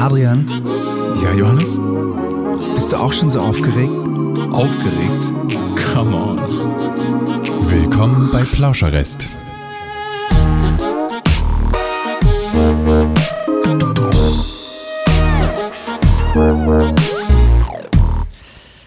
Adrian, Ja, Johannes? bist du auch schon so aufgeregt? Aufgeregt? Come on. Willkommen bei Plauscherrest.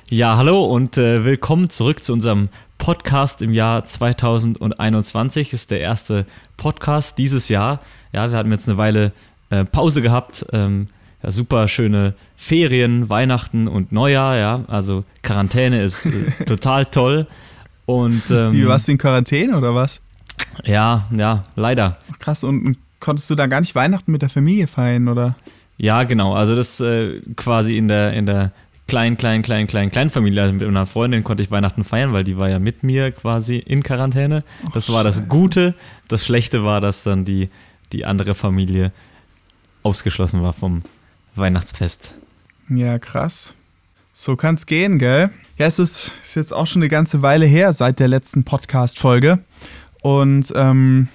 Ja, hallo und äh, willkommen zurück zu unserem Podcast im Jahr 2021. Das ist der erste Podcast dieses Jahr. Ja, wir hatten jetzt eine Weile äh, Pause gehabt. Ähm, ja, super schöne Ferien, Weihnachten und Neujahr. Ja, also Quarantäne ist äh, total toll. Und ähm, Wie, warst du in Quarantäne oder was? ja, ja, leider. Krass, und, und konntest du da gar nicht Weihnachten mit der Familie feiern, oder? Ja, genau. Also das äh, quasi in der, in der kleinen, kleinen, kleinen, kleinen, kleinen Familie. Also mit einer Freundin konnte ich Weihnachten feiern, weil die war ja mit mir quasi in Quarantäne. Das war das Gute. Das Schlechte war, dass dann die, die andere Familie ausgeschlossen war vom Weihnachtsfest. Ja, krass. So kann's gehen, gell? Ja, es ist, ist jetzt auch schon eine ganze Weile her seit der letzten Podcast-Folge. Und ähm,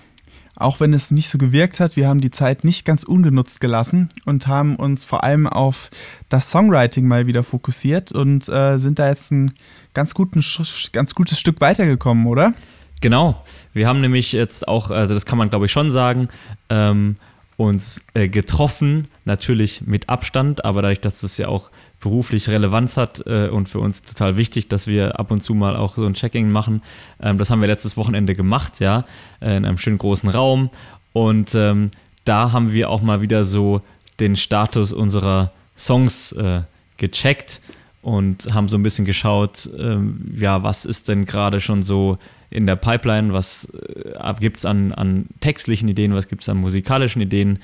auch wenn es nicht so gewirkt hat, wir haben die Zeit nicht ganz ungenutzt gelassen und haben uns vor allem auf das Songwriting mal wieder fokussiert und äh, sind da jetzt ein ganz, guten, ganz gutes Stück weitergekommen, oder? Genau. Wir haben nämlich jetzt auch, also das kann man glaube ich schon sagen, ähm, uns äh, getroffen, natürlich mit Abstand, aber dadurch, dass das ja auch beruflich Relevanz hat äh, und für uns total wichtig, dass wir ab und zu mal auch so ein Checking machen. Ähm, das haben wir letztes Wochenende gemacht, ja, äh, in einem schönen großen Raum. Und ähm, da haben wir auch mal wieder so den Status unserer Songs äh, gecheckt und haben so ein bisschen geschaut, ähm, ja, was ist denn gerade schon so in der Pipeline, was äh, gibt es an, an textlichen Ideen, was gibt es an musikalischen Ideen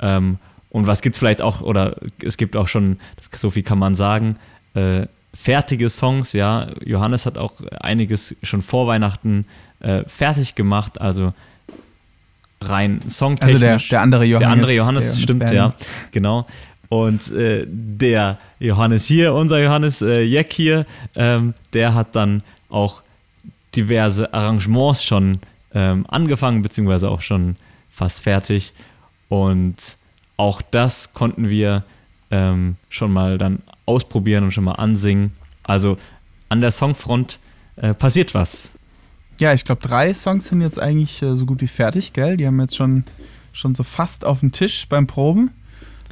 ähm, und was gibt es vielleicht auch, oder es gibt auch schon, das, so viel kann man sagen, äh, fertige Songs, ja. Johannes hat auch einiges schon vor Weihnachten äh, fertig gemacht, also rein songtechnisch. Also der, der andere Johannes. Der andere Johannes, der stimmt, Band. ja, genau. Und äh, der Johannes hier, unser Johannes äh, Jeck hier, ähm, der hat dann auch diverse Arrangements schon ähm, angefangen, beziehungsweise auch schon fast fertig. Und auch das konnten wir ähm, schon mal dann ausprobieren und schon mal ansingen. Also an der Songfront äh, passiert was. Ja, ich glaube, drei Songs sind jetzt eigentlich äh, so gut wie fertig, gell? Die haben jetzt schon, schon so fast auf dem Tisch beim Proben.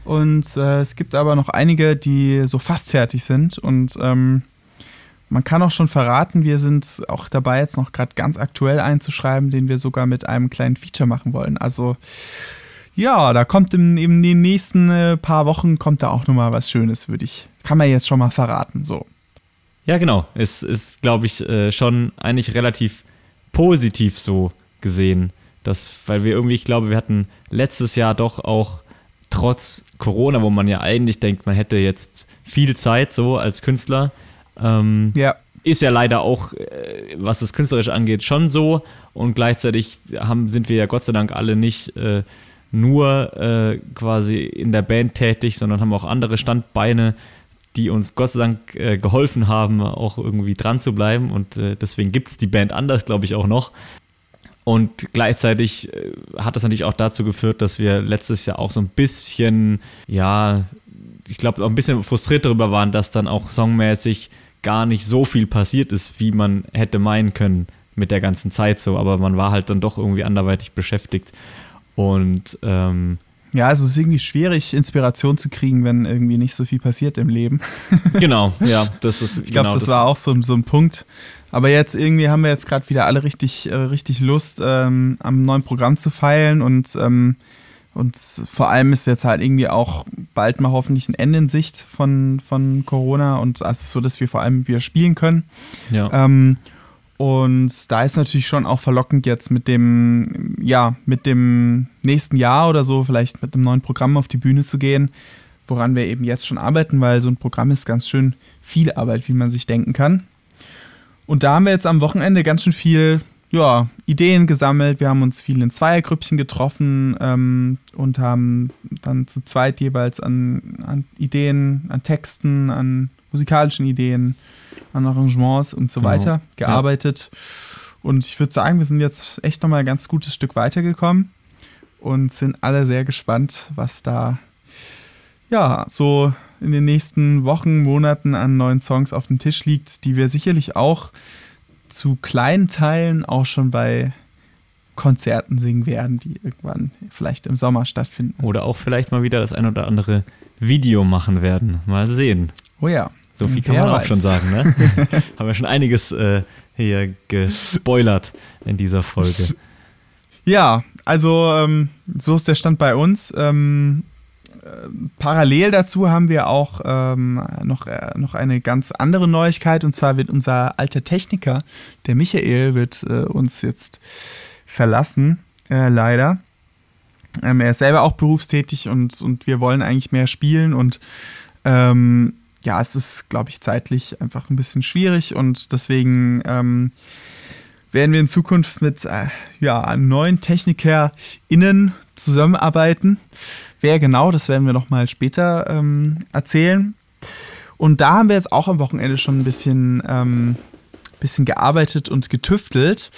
Und äh, es gibt aber noch einige, die so fast fertig sind. Und ähm, man kann auch schon verraten, wir sind auch dabei, jetzt noch gerade ganz aktuell einzuschreiben, den wir sogar mit einem kleinen Feature machen wollen. Also ja, da kommt in, in den nächsten äh, paar Wochen kommt da auch nochmal was Schönes, würde ich. Kann man jetzt schon mal verraten. So. Ja, genau. Es ist, glaube ich, äh, schon eigentlich relativ positiv so gesehen. Das, weil wir irgendwie, ich glaube, wir hatten letztes Jahr doch auch trotz Corona, wo man ja eigentlich denkt, man hätte jetzt viel Zeit so als Künstler, ähm, Ja, ist ja leider auch, äh, was das Künstlerische angeht, schon so. Und gleichzeitig haben, sind wir ja Gott sei Dank alle nicht äh, nur äh, quasi in der Band tätig, sondern haben auch andere Standbeine, die uns Gott sei Dank äh, geholfen haben, auch irgendwie dran zu bleiben. Und äh, deswegen gibt es die Band anders, glaube ich, auch noch. Und gleichzeitig hat das natürlich auch dazu geführt, dass wir letztes Jahr auch so ein bisschen, ja, ich glaube, auch ein bisschen frustriert darüber waren, dass dann auch songmäßig gar nicht so viel passiert ist, wie man hätte meinen können mit der ganzen Zeit so. Aber man war halt dann doch irgendwie anderweitig beschäftigt. Und ähm, ja, also es ist irgendwie schwierig, Inspiration zu kriegen, wenn irgendwie nicht so viel passiert im Leben. genau, ja, das ist Ich glaube, genau, das, war auch so, so ein Punkt. Aber jetzt irgendwie haben wir jetzt gerade wieder alle richtig, äh, richtig Lust, ähm, am neuen Programm zu feilen und, ähm, und vor allem ist jetzt halt irgendwie auch bald mal hoffentlich ein Ende in Sicht von, von Corona und also so, dass wir vor allem wieder spielen können. Ja. Ähm, und da ist natürlich schon auch verlockend jetzt mit dem, ja, mit dem nächsten Jahr oder so, vielleicht mit einem neuen Programm auf die Bühne zu gehen, woran wir eben jetzt schon arbeiten, weil so ein Programm ist ganz schön viel Arbeit, wie man sich denken kann. Und da haben wir jetzt am Wochenende ganz schön viel, ja, Ideen gesammelt. Wir haben uns viel in Zweiergrüppchen getroffen ähm, und haben dann zu zweit jeweils an, an Ideen, an Texten, an musikalischen Ideen, an Arrangements und so Genau, weiter ja. gearbeitet. Und ich würde sagen, wir sind jetzt echt nochmal ein ganz gutes Stück weitergekommen und sind alle sehr gespannt, was da ja, so in den nächsten Wochen, Monaten an neuen Songs auf dem Tisch liegt, die wir sicherlich auch zu kleinen Teilen auch schon bei Konzerten singen werden, die irgendwann vielleicht im Sommer stattfinden. Oder auch vielleicht mal wieder das ein oder andere Video machen werden. Mal sehen. Oh ja. So viel kann Wer man auch weiß. schon sagen, ne? Haben wir schon einiges äh, hier gespoilert in dieser Folge. Ja, also ähm, so ist der Stand bei uns. Ähm, äh, parallel dazu haben wir auch ähm, noch, äh, noch eine ganz andere Neuigkeit. Und zwar wird unser alter Techniker, der Michael, wird äh, uns jetzt verlassen, äh, leider. Ähm, er ist selber auch berufstätig und, und wir wollen eigentlich mehr spielen. Und ähm, ja, es ist, glaube ich, zeitlich einfach ein bisschen schwierig. Und deswegen ähm, werden wir in Zukunft mit äh, ja, neuen TechnikerInnen zusammenarbeiten. Wer genau, das werden wir noch mal später ähm, erzählen. Und da haben wir jetzt auch am Wochenende schon ein bisschen, ähm, bisschen gearbeitet und getüftelt.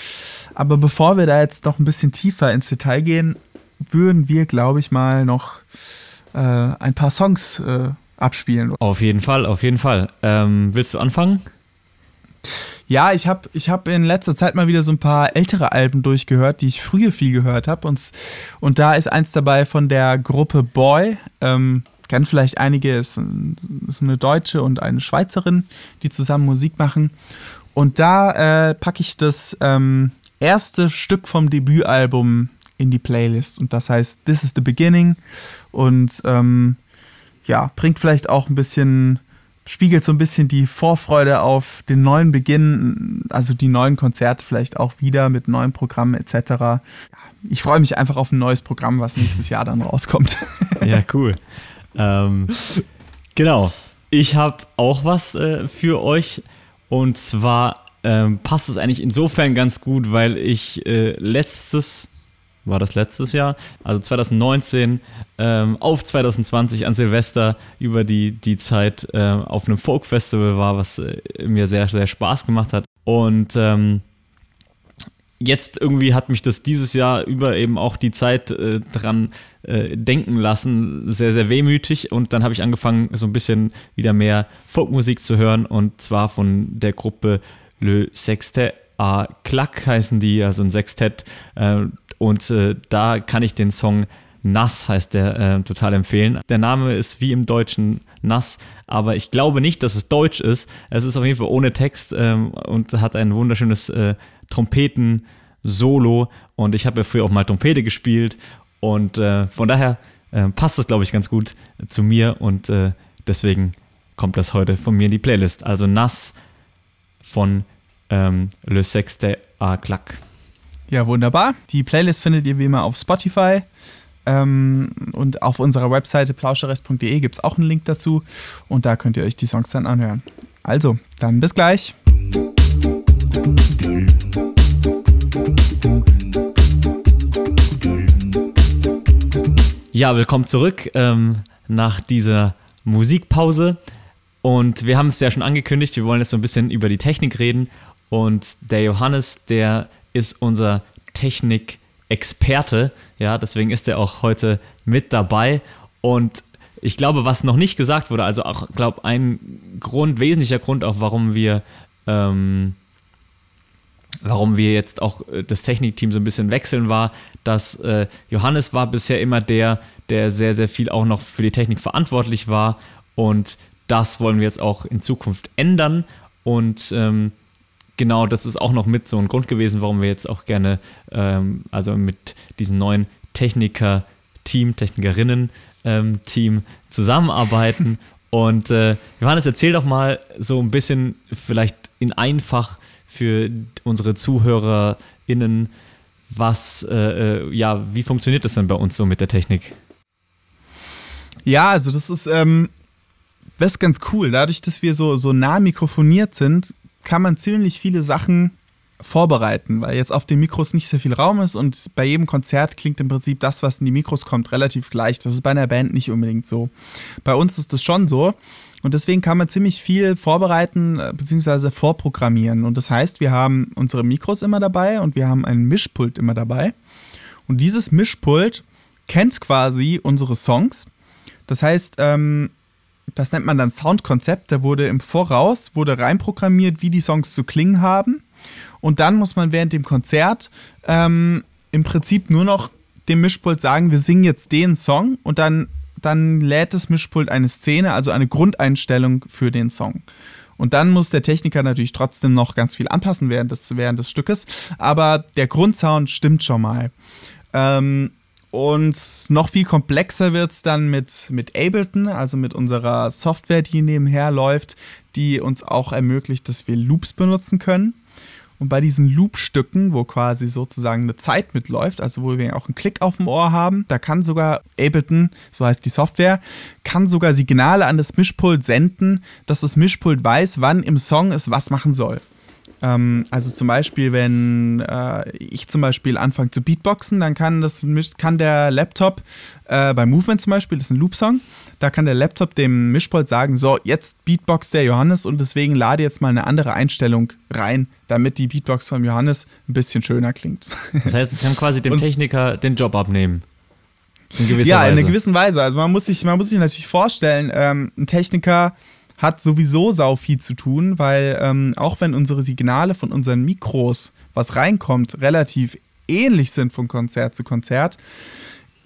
Aber bevor wir da jetzt noch ein bisschen tiefer ins Detail gehen, würden wir, glaube ich, mal noch äh, ein paar Songs äh, abspielen. Auf jeden Fall, auf jeden Fall. Ähm, willst du anfangen? Ja, ich habe ich hab in letzter Zeit mal wieder so ein paar ältere Alben durchgehört, die ich früher viel gehört habe. Und, und da ist eins dabei von der Gruppe Boy. Ähm, kennen vielleicht einige, ist, ist eine Deutsche und eine Schweizerin, die zusammen Musik machen. Und da äh, packe ich das ähm, erste Stück vom Debütalbum in die Playlist. Und das heißt This is the Beginning. Und ähm, ja, bringt vielleicht auch ein bisschen spiegelt so ein bisschen die Vorfreude auf den neuen Beginn, also die neuen Konzerte vielleicht auch wieder mit neuen Programmen etc. Ich freue mich einfach auf ein neues Programm, was nächstes Jahr dann rauskommt. Ja, cool. ähm, genau. Ich habe auch was äh, für euch. Und zwar ähm, passt es eigentlich insofern ganz gut, weil ich äh, letztes, war das letztes Jahr, also 2019 ähm, auf 2020 an Silvester über die, die Zeit äh, auf einem Folk-Festival war, was äh, mir sehr, sehr Spaß gemacht hat. Und ähm, jetzt irgendwie hat mich das dieses Jahr über eben auch die Zeit äh, dran äh, denken lassen, sehr, sehr wehmütig. Und dann habe ich angefangen, so ein bisschen wieder mehr Folkmusik zu hören und zwar von der Gruppe Le Sextet à Clac heißen die, also ein Sextett. Äh, und äh, da kann ich den Song Nass heißt der äh, total empfehlen. Der Name ist wie im Deutschen Nass, aber ich glaube nicht, dass es Deutsch ist. Es ist auf jeden Fall ohne Text ähm, und hat ein wunderschönes äh, Trompeten-Solo. Und ich habe ja früher auch mal Trompete gespielt und äh, von daher äh, passt das, glaube ich, ganz gut zu mir und äh, deswegen kommt das heute von mir in die Playlist. Also Nass von ähm, Le Sexte à Clac. Ja, wunderbar. Die Playlist findet ihr wie immer auf Spotify. Ähm, und auf unserer Webseite plauscherest.de gibt es auch einen Link dazu. Und da könnt ihr euch die Songs dann anhören. Also, dann bis gleich. Ja, willkommen zurück ähm, nach dieser Musikpause. Und wir haben es ja schon angekündigt, wir wollen jetzt so ein bisschen über die Technik reden. Und der Johannes, der ist unser Technik-Experte. Ja, deswegen ist er auch heute mit dabei. Und ich glaube, was noch nicht gesagt wurde, also auch, glaube ein Grund, wesentlicher Grund auch, warum wir, ähm, warum wir jetzt auch äh, das Technikteam so ein bisschen wechseln, war, dass äh, Johannes war bisher immer der, der sehr, sehr viel auch noch für die Technik verantwortlich war. Und das wollen wir jetzt auch in Zukunft ändern. Und ähm, genau, das ist auch noch mit so ein Grund gewesen, warum wir jetzt auch gerne, ähm, also mit diesem neuen Techniker-Team, Technikerinnen-Team zusammenarbeiten. Und äh, Johannes, erzähl doch mal so ein bisschen, vielleicht in einfach für unsere ZuhörerInnen, was, äh, äh, ja, wie funktioniert das denn bei uns so mit der Technik? Ja, also das ist, ähm, das ist ganz cool. Dadurch, dass wir so, so nah mikrofoniert sind, kann man ziemlich viele Sachen vorbereiten, weil jetzt auf den Mikros nicht sehr viel Raum ist und bei jedem Konzert klingt im Prinzip das, was in die Mikros kommt, relativ gleich. Das ist bei einer Band nicht unbedingt so. Bei uns ist das schon so und deswegen kann man ziemlich viel vorbereiten bzw. vorprogrammieren. Und das heißt, wir haben unsere Mikros immer dabei und wir haben ein Mischpult immer dabei. Und dieses Mischpult kennt quasi unsere Songs. Das heißt, ähm, das nennt man dann Soundkonzept. Da wurde im Voraus, wurde reinprogrammiert, wie die Songs zu klingen haben. Und dann muss man während dem Konzert ähm, im Prinzip nur noch dem Mischpult sagen, wir singen jetzt den Song und dann, dann lädt das Mischpult eine Szene, also eine Grundeinstellung für den Song. Und dann muss der Techniker natürlich trotzdem noch ganz viel anpassen während des, während des Stückes. Aber der Grundsound stimmt schon mal. Ähm, und noch viel komplexer wird es dann mit, mit Ableton, also mit unserer Software, die nebenher läuft, die uns auch ermöglicht, dass wir Loops benutzen können. Und bei diesen Loop-Stücken, wo quasi sozusagen eine Zeit mitläuft, also wo wir auch einen Klick auf dem Ohr haben, da kann sogar Ableton, so heißt die Software, kann sogar Signale an das Mischpult senden, dass das Mischpult weiß, wann im Song es was machen soll. Ähm, also zum Beispiel, wenn äh, ich zum Beispiel anfange zu Beatboxen, dann kann, das, kann der Laptop äh, bei Movement zum Beispiel, das ist ein Loop-Song, da kann der Laptop dem Mischpult sagen, so, jetzt Beatbox der Johannes und deswegen lade jetzt mal eine andere Einstellung rein, damit die Beatbox von Johannes ein bisschen schöner klingt. Das heißt, es kann quasi dem Techniker den Job abnehmen. In ja, Weise. in einer gewissen Weise. Also man muss sich, man muss sich natürlich vorstellen, ähm, ein Techniker hat sowieso sau viel zu tun, weil ähm, auch wenn unsere Signale von unseren Mikros, was reinkommt, relativ ähnlich sind von Konzert zu Konzert,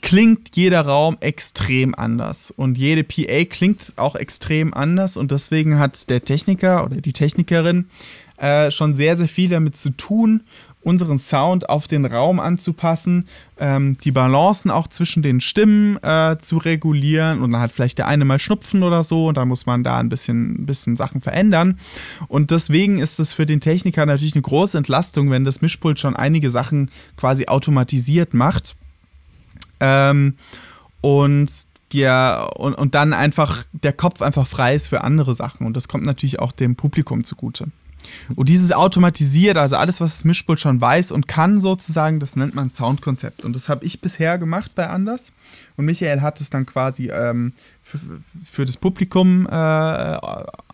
klingt jeder Raum extrem anders. Und jede PA klingt auch extrem anders. Und deswegen hat der Techniker oder die Technikerin äh, schon sehr, sehr viel damit zu tun, unseren Sound auf den Raum anzupassen, ähm, die Balancen auch zwischen den Stimmen äh, zu regulieren und dann hat vielleicht der eine mal Schnupfen oder so und dann muss man da ein bisschen, bisschen Sachen verändern. Und deswegen ist es für den Techniker natürlich eine große Entlastung, wenn das Mischpult schon einige Sachen quasi automatisiert macht. Ähm, und der, und, und dann einfach der Kopf einfach frei ist für andere Sachen. Und das kommt natürlich auch dem Publikum zugute. Und dieses automatisiert, also alles, was das Mischpult schon weiß und kann sozusagen, das nennt man Soundkonzept. Und das habe ich bisher gemacht bei Anders. Und Michael hat es dann quasi ähm, für, für, das Publikum äh,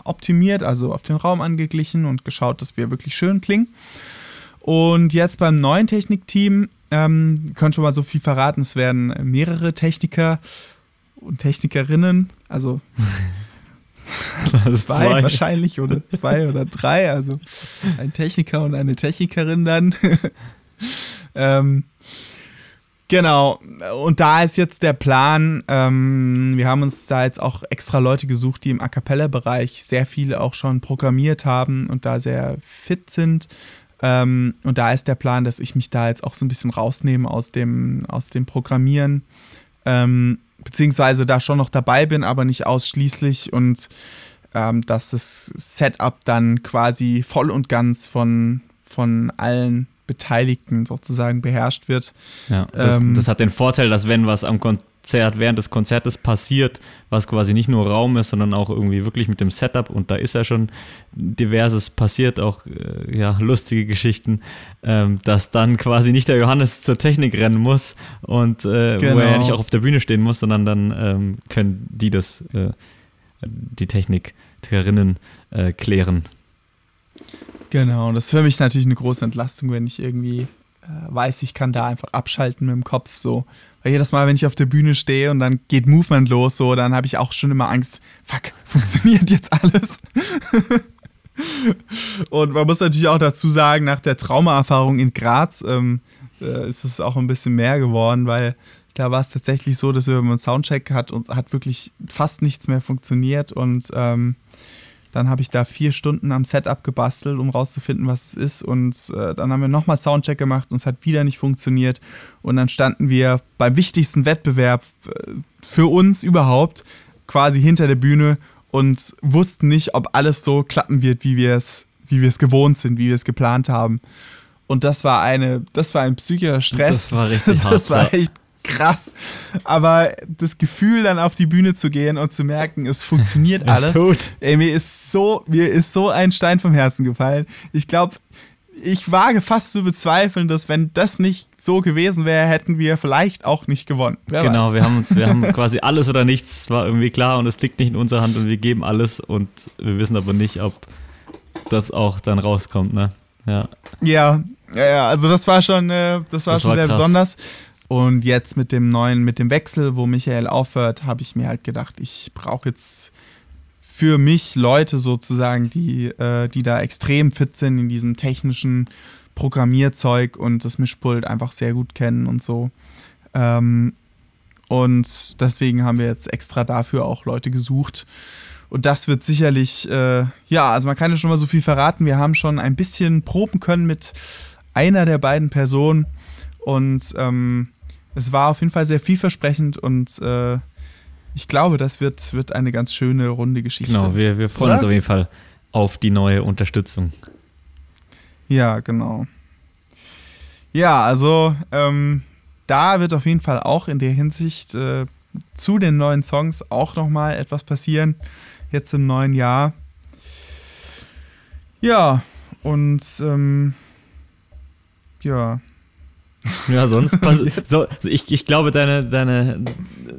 optimiert, also auf den Raum angeglichen und geschaut, dass wir wirklich schön klingen. Und jetzt beim neuen Technikteam, ähm, können schon mal so viel verraten, es werden mehrere Techniker und Technikerinnen, also zwei, zwei, wahrscheinlich oder zwei oder drei, also ein Techniker und eine Technikerin dann. ähm, genau, und da ist jetzt der Plan, ähm, wir haben uns da jetzt auch extra Leute gesucht, die im A Cappella-Bereich sehr viele auch schon programmiert haben und da sehr fit sind. Ähm, und da ist der Plan, dass ich mich da jetzt auch so ein bisschen rausnehme aus dem, aus dem Programmieren. Ähm, beziehungsweise da schon noch dabei bin, aber nicht ausschließlich und ähm, dass das Setup dann quasi voll und ganz von, von allen Beteiligten sozusagen beherrscht wird. Ja, das, ähm, das, hat den Vorteil, dass wenn was am Konzert, während des Konzertes passiert, was quasi nicht nur Raum ist, sondern auch irgendwie wirklich mit dem Setup und da ist ja schon diverses passiert, auch äh, ja, lustige Geschichten, ähm, dass dann quasi nicht der Johannes zur Technik rennen muss und äh, genau. wo er ja nicht auch auf der Bühne stehen muss, sondern dann ähm, können die das äh, die Technikerinnen äh, klären. Genau, und das ist für mich natürlich eine große Entlastung, wenn ich irgendwie weiß, ich kann da einfach abschalten mit dem Kopf so. Weil jedes Mal, wenn ich auf der Bühne stehe und dann geht Movement los, so, dann habe ich auch schon immer Angst, fuck, funktioniert jetzt alles? und man muss natürlich auch dazu sagen, nach der Traumaerfahrung in Graz ähm, äh, ist es auch ein bisschen mehr geworden, weil da war es tatsächlich so, dass wenn man Soundcheck hat und hat wirklich fast nichts mehr funktioniert und ähm, dann habe ich da vier Stunden am Setup gebastelt, um rauszufinden, was es ist. Und äh, dann haben wir nochmal Soundcheck gemacht und es hat wieder nicht funktioniert. Und dann standen wir beim wichtigsten Wettbewerb äh, für uns überhaupt quasi hinter der Bühne und wussten nicht, ob alles so klappen wird, wie wir es, wie wir es gewohnt sind, wie wir es geplant haben. Und das war eine, das war ein psychischer Stress. Das war richtig hart. Das war echt krass. Aber das Gefühl, dann auf die Bühne zu gehen und zu merken, es funktioniert alles. Tot. Ey, mir ist so, mir ist so ein Stein vom Herzen gefallen. Ich glaube, ich wage fast zu bezweifeln, dass wenn das nicht so gewesen wäre, hätten wir vielleicht auch nicht gewonnen. Wer genau, weiß. wir haben uns, wir haben quasi alles oder nichts, war irgendwie klar und es liegt nicht in unserer Hand und wir geben alles und wir wissen aber nicht, ob das auch dann rauskommt, ne? Ja. Ja, ja, also das war schon, äh, das war das schon war sehr krass. besonders. Und jetzt mit dem neuen, mit dem Wechsel, wo Michael aufhört, habe ich mir halt gedacht, ich brauche jetzt für mich Leute sozusagen, die, äh, die da extrem fit sind in diesem technischen Programmierzeug und das Mischpult einfach sehr gut kennen und so. Ähm, und deswegen haben wir jetzt extra dafür auch Leute gesucht. Und das wird sicherlich, äh, ja, also man kann ja schon mal so viel verraten. Wir haben schon ein bisschen proben können mit einer der beiden Personen. Und ähm, es war auf jeden Fall sehr vielversprechend und äh, ich glaube, das wird, wird eine ganz schöne, runde Geschichte. Genau, wir, wir freuen Oder? uns auf jeden Fall auf die neue Unterstützung. Ja, genau. Ja, also ähm, da wird auf jeden Fall auch in der Hinsicht äh, zu den neuen Songs auch nochmal etwas passieren, jetzt im neuen Jahr. Ja, und ähm, ja, ja, sonst so, ich, ich glaube, deine, deine,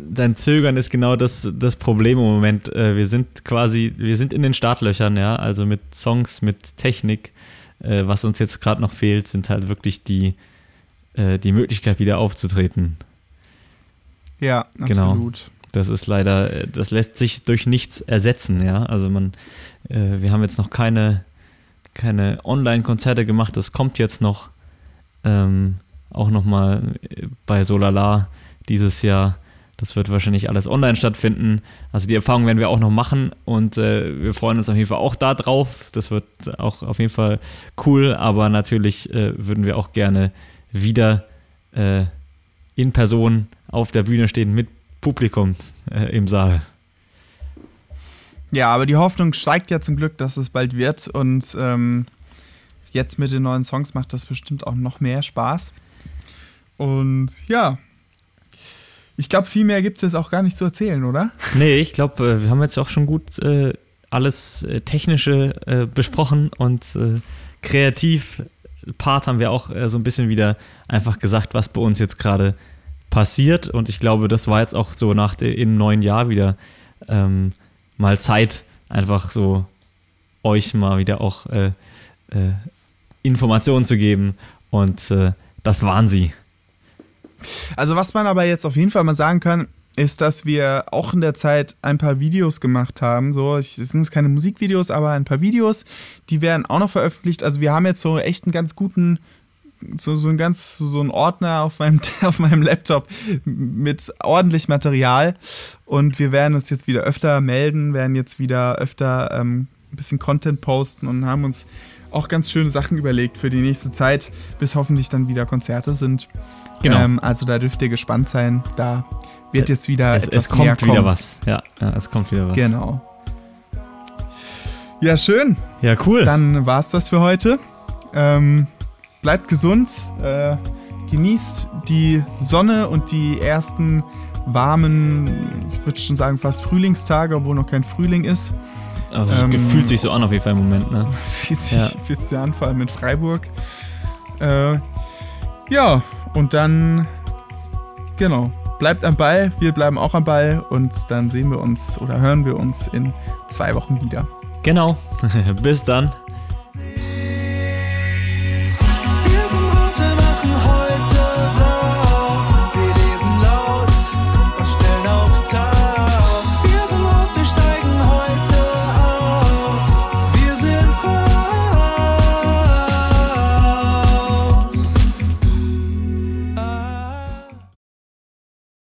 dein Zögern ist genau das, das Problem im Moment. Äh, wir sind quasi, wir sind in den Startlöchern, ja, also mit Songs, mit Technik. Äh, was uns jetzt gerade noch fehlt, sind halt wirklich die, äh, die Möglichkeit, wieder aufzutreten. Ja, genau. absolut. Das ist leider, das lässt sich durch nichts ersetzen, ja. Also man, wir haben jetzt noch keine, keine Online-Konzerte gemacht, das kommt jetzt noch. Ähm, auch nochmal bei Solala dieses Jahr. Das wird wahrscheinlich alles online stattfinden. Also die Erfahrung werden wir auch noch machen und äh, wir freuen uns auf jeden Fall auch da drauf. Das wird auch auf jeden Fall cool, aber natürlich äh, würden wir auch gerne wieder äh, in Person auf der Bühne stehen mit Publikum äh, im Saal. Ja, aber die Hoffnung steigt ja zum Glück, dass es bald wird und ähm, jetzt mit den neuen Songs macht das bestimmt auch noch mehr Spaß. Und ja, ich glaube, viel mehr gibt es jetzt auch gar nicht zu erzählen, oder? Nee, ich glaube, äh, wir haben jetzt auch schon gut äh, alles äh, Technische äh, besprochen und äh, kreativ Part haben wir auch äh, so ein bisschen wieder einfach gesagt, was bei uns jetzt gerade passiert. Und ich glaube, das war jetzt auch so nach dem neuen Jahr wieder ähm, mal Zeit, einfach so euch mal wieder auch Informationen zu geben. Und das waren sie. Also was man aber jetzt auf jeden Fall mal sagen kann, ist, dass wir auch in der Zeit ein paar Videos gemacht haben. So, es sind keine Musikvideos, aber ein paar Videos, die werden auch noch veröffentlicht. Also wir haben jetzt so echt einen ganz guten, so, so ein ganz, so ein Ordner auf meinem, auf meinem Laptop mit ordentlich Material. Und wir werden uns jetzt wieder öfter melden, werden jetzt wieder öfter ähm, ein bisschen Content posten und haben uns auch ganz schöne Sachen überlegt für die nächste Zeit, bis hoffentlich dann wieder Konzerte sind. Genau. Ähm, also da dürft ihr gespannt sein. Da wird jetzt wieder es, etwas es kommt mehr kommen. wieder was. Ja, ja, es kommt wieder was. Genau. Ja, schön. Ja, cool. Dann war es das für heute. Ähm, bleibt gesund. Äh, genießt die Sonne und die ersten warmen, ich würde schon sagen fast Frühlingstage, obwohl noch kein Frühling ist. Also ähm, fühlt sich so an auf jeden Fall im Moment, ne? Fühlt sich, ja. fühlt sich an, vor allem mit Freiburg. Äh, ja, und dann, genau, bleibt am Ball, wir bleiben auch am Ball und dann sehen wir uns oder hören wir uns in zwei Wochen wieder. Genau, bis dann.